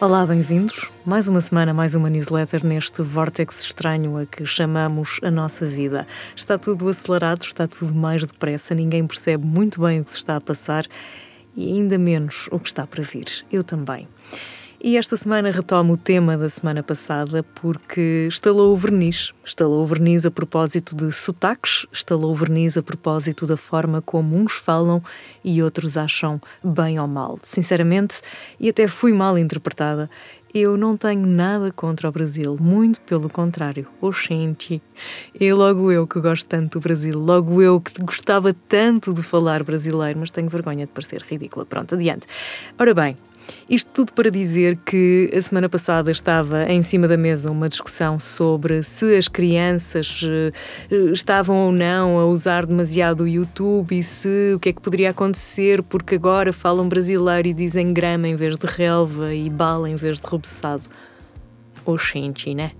Olá, bem-vindos. Mais uma semana, mais uma newsletter neste vórtex estranho a que chamamos a nossa vida. Está tudo acelerado, está tudo mais depressa, ninguém percebe muito bem o que se está a passar e ainda menos o que está para vir. Eu também. E esta semana retomo o tema da semana passada porque estalou o verniz. Estalou o verniz a propósito de sotaques, estalou o verniz a propósito da forma como uns falam e outros acham bem ou mal. Sinceramente, e até fui mal interpretada, eu não tenho nada contra o Brasil, muito pelo contrário. Oxente, e logo eu que gosto tanto do Brasil, logo eu que gostava tanto de falar brasileiro, mas tenho vergonha de parecer ridícula. Pronto, adiante. Ora bem, isto tudo para dizer que a semana passada estava em cima da mesa uma discussão sobre se as crianças eh, estavam ou não a usar demasiado o YouTube e se o que é que poderia acontecer porque agora falam brasileiro e dizem grama em vez de relva e bala em vez de rubeçado. Oxente, né?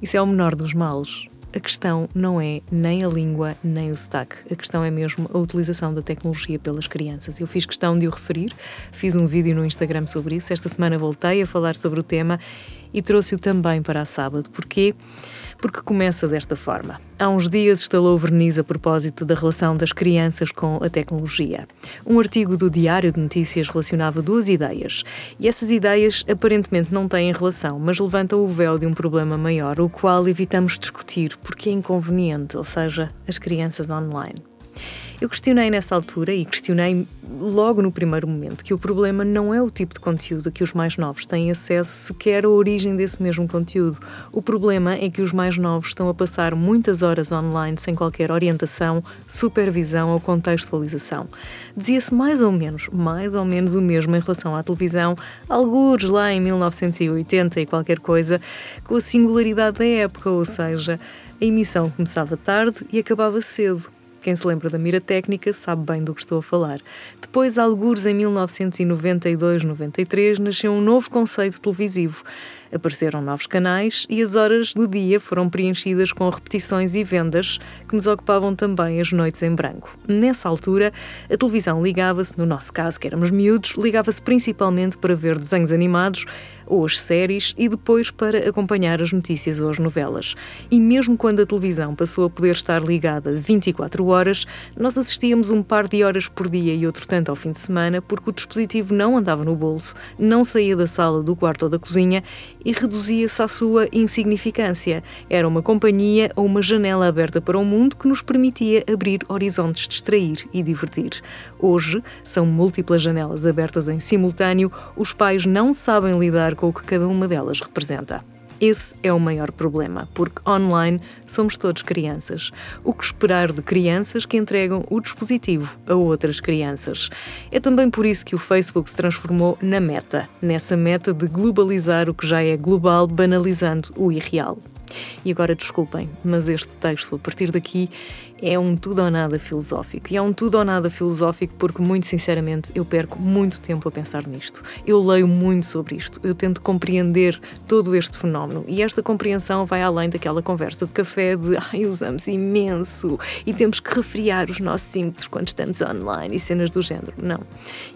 Isso é o menor dos males a questão não é nem a língua nem o sotaque. A questão é mesmo a utilização da tecnologia pelas crianças. Eu fiz questão de o referir, fiz um vídeo no Instagram sobre isso. Esta semana voltei a falar sobre o tema e trouxe-o também para a sábado. Porquê? porque começa desta forma. Há uns dias estalou verniz a propósito da relação das crianças com a tecnologia. Um artigo do Diário de Notícias relacionava duas ideias, e essas ideias aparentemente não têm relação, mas levantam o véu de um problema maior, o qual evitamos discutir porque é inconveniente, ou seja, as crianças online. Eu questionei nessa altura e questionei logo no primeiro momento que o problema não é o tipo de conteúdo que os mais novos têm acesso, sequer a origem desse mesmo conteúdo. O problema é que os mais novos estão a passar muitas horas online sem qualquer orientação, supervisão ou contextualização. Dizia-se mais ou menos, mais ou menos o mesmo em relação à televisão, alguns lá em 1980 e qualquer coisa, com a singularidade da época, ou seja, a emissão começava tarde e acabava cedo quem se lembra da mira técnica sabe bem do que estou a falar. Depois, algures em 1992-93, nasceu um novo conceito televisivo. Apareceram novos canais e as horas do dia foram preenchidas com repetições e vendas que nos ocupavam também as noites em branco. Nessa altura, a televisão ligava-se, no nosso caso, que éramos miúdos, ligava-se principalmente para ver desenhos animados ou as séries e depois para acompanhar as notícias ou as novelas. E mesmo quando a televisão passou a poder estar ligada 24 horas, nós assistíamos um par de horas por dia e outro tanto ao fim de semana porque o dispositivo não andava no bolso, não saía da sala, do quarto ou da cozinha e reduzia-se à sua insignificância. Era uma companhia ou uma janela aberta para o mundo que nos permitia abrir horizontes, distrair e divertir. Hoje, são múltiplas janelas abertas em simultâneo, os pais não sabem lidar com o que cada uma delas representa. Esse é o maior problema, porque online somos todos crianças. O que esperar de crianças que entregam o dispositivo a outras crianças? É também por isso que o Facebook se transformou na meta, nessa meta de globalizar o que já é global, banalizando o irreal. E agora desculpem, mas este texto, a partir daqui, é um tudo ou nada filosófico. E é um tudo ou nada filosófico porque, muito sinceramente, eu perco muito tempo a pensar nisto. Eu leio muito sobre isto, eu tento compreender todo este fenómeno. E esta compreensão vai além daquela conversa de café de ai, usamos imenso e temos que refriar os nossos ímpetos quando estamos online e cenas do género. Não.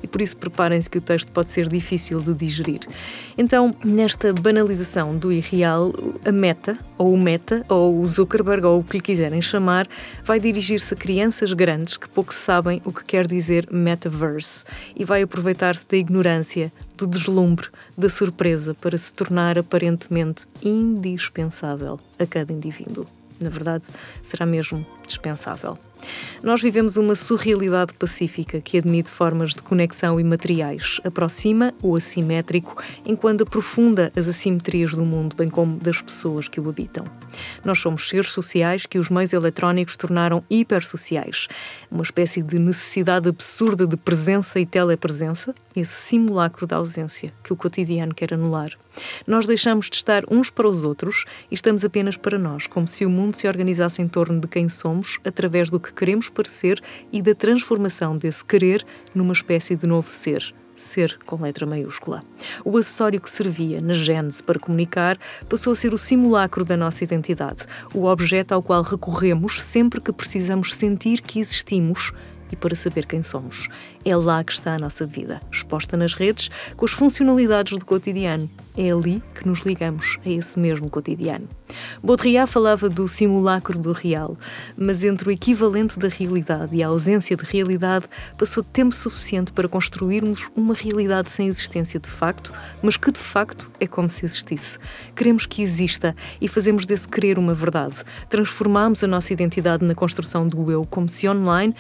E por isso preparem-se que o texto pode ser difícil de digerir. Então, nesta banalização do irreal, a meta, ou o meta, ou o Zuckerberg, ou o que lhe quiserem chamar, vai dirigir-se a crianças grandes que pouco sabem o que quer dizer metaverse e vai aproveitar-se da ignorância, do deslumbre, da surpresa para se tornar aparentemente indispensável a cada indivíduo. Na verdade, será mesmo dispensável. Nós vivemos uma surrealidade pacífica que admite formas de conexão imateriais, aproxima o assimétrico, enquanto aprofunda as assimetrias do mundo, bem como das pessoas que o habitam. Nós somos seres sociais que os meios eletrónicos tornaram hipersociais, uma espécie de necessidade absurda de presença e telepresença, esse simulacro da ausência que o cotidiano quer anular. Nós deixamos de estar uns para os outros e estamos apenas para nós, como se o mundo se organizasse em torno de quem somos através do que queremos parecer e da transformação desse querer numa espécie de novo ser. Ser com letra maiúscula. O acessório que servia na gênese para comunicar passou a ser o simulacro da nossa identidade, o objeto ao qual recorremos sempre que precisamos sentir que existimos e para saber quem somos. É lá que está a nossa vida, exposta nas redes, com as funcionalidades do cotidiano. É ali que nos ligamos a esse mesmo cotidiano. Baudrillard falava do simulacro do real, mas entre o equivalente da realidade e a ausência de realidade passou tempo suficiente para construirmos uma realidade sem existência de facto, mas que de facto é como se existisse. Queremos que exista e fazemos desse querer uma verdade. Transformamos a nossa identidade na construção do eu, como se online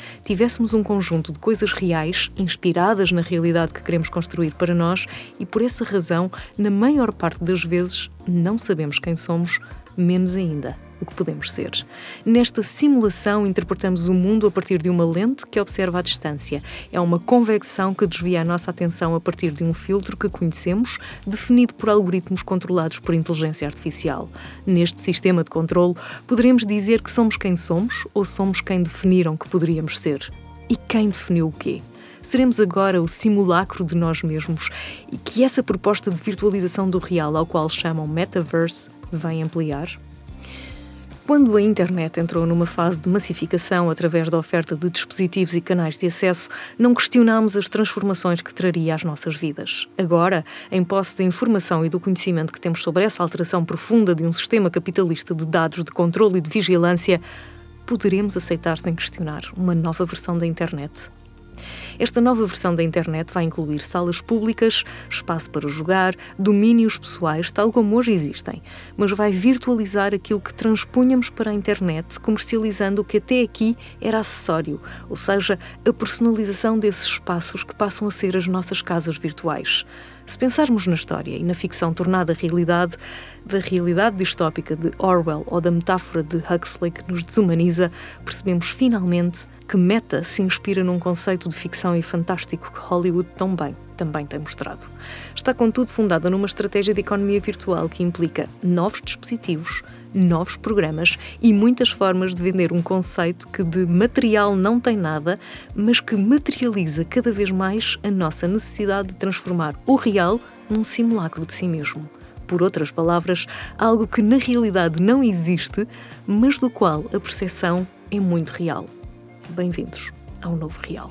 tivéssemos um conjunto de coisas reais, inspiradas na realidade que queremos construir para nós, e por essa razão, na maior parte das vezes, não sabemos quem somos, menos ainda o que podemos ser. Nesta simulação, interpretamos o mundo a partir de uma lente que observa à distância. É uma convecção que desvia a nossa atenção a partir de um filtro que conhecemos, definido por algoritmos controlados por inteligência artificial. Neste sistema de controle, poderemos dizer que somos quem somos ou somos quem definiram que poderíamos ser. E quem definiu o quê? Seremos agora o simulacro de nós mesmos e que essa proposta de virtualização do real, ao qual chamam metaverse, vem ampliar? Quando a internet entrou numa fase de massificação através da oferta de dispositivos e canais de acesso, não questionámos as transformações que traria às nossas vidas. Agora, em posse da informação e do conhecimento que temos sobre essa alteração profunda de um sistema capitalista de dados de controle e de vigilância, poderemos aceitar sem questionar uma nova versão da internet esta nova versão da internet vai incluir salas públicas, espaço para jogar, domínios pessoais, tal como hoje existem, mas vai virtualizar aquilo que transpunhamos para a internet, comercializando o que até aqui era acessório, ou seja, a personalização desses espaços que passam a ser as nossas casas virtuais. Se pensarmos na história e na ficção tornada realidade, da realidade distópica de Orwell ou da metáfora de Huxley que nos desumaniza, percebemos finalmente que Meta se inspira num conceito de ficção e fantástico que Hollywood tão bem também tem mostrado. Está, contudo, fundada numa estratégia de economia virtual que implica novos dispositivos, novos programas e muitas formas de vender um conceito que de material não tem nada, mas que materializa cada vez mais a nossa necessidade de transformar o real num simulacro de si mesmo. Por outras palavras, algo que na realidade não existe, mas do qual a percepção é muito real. Bem-vindos ao novo real.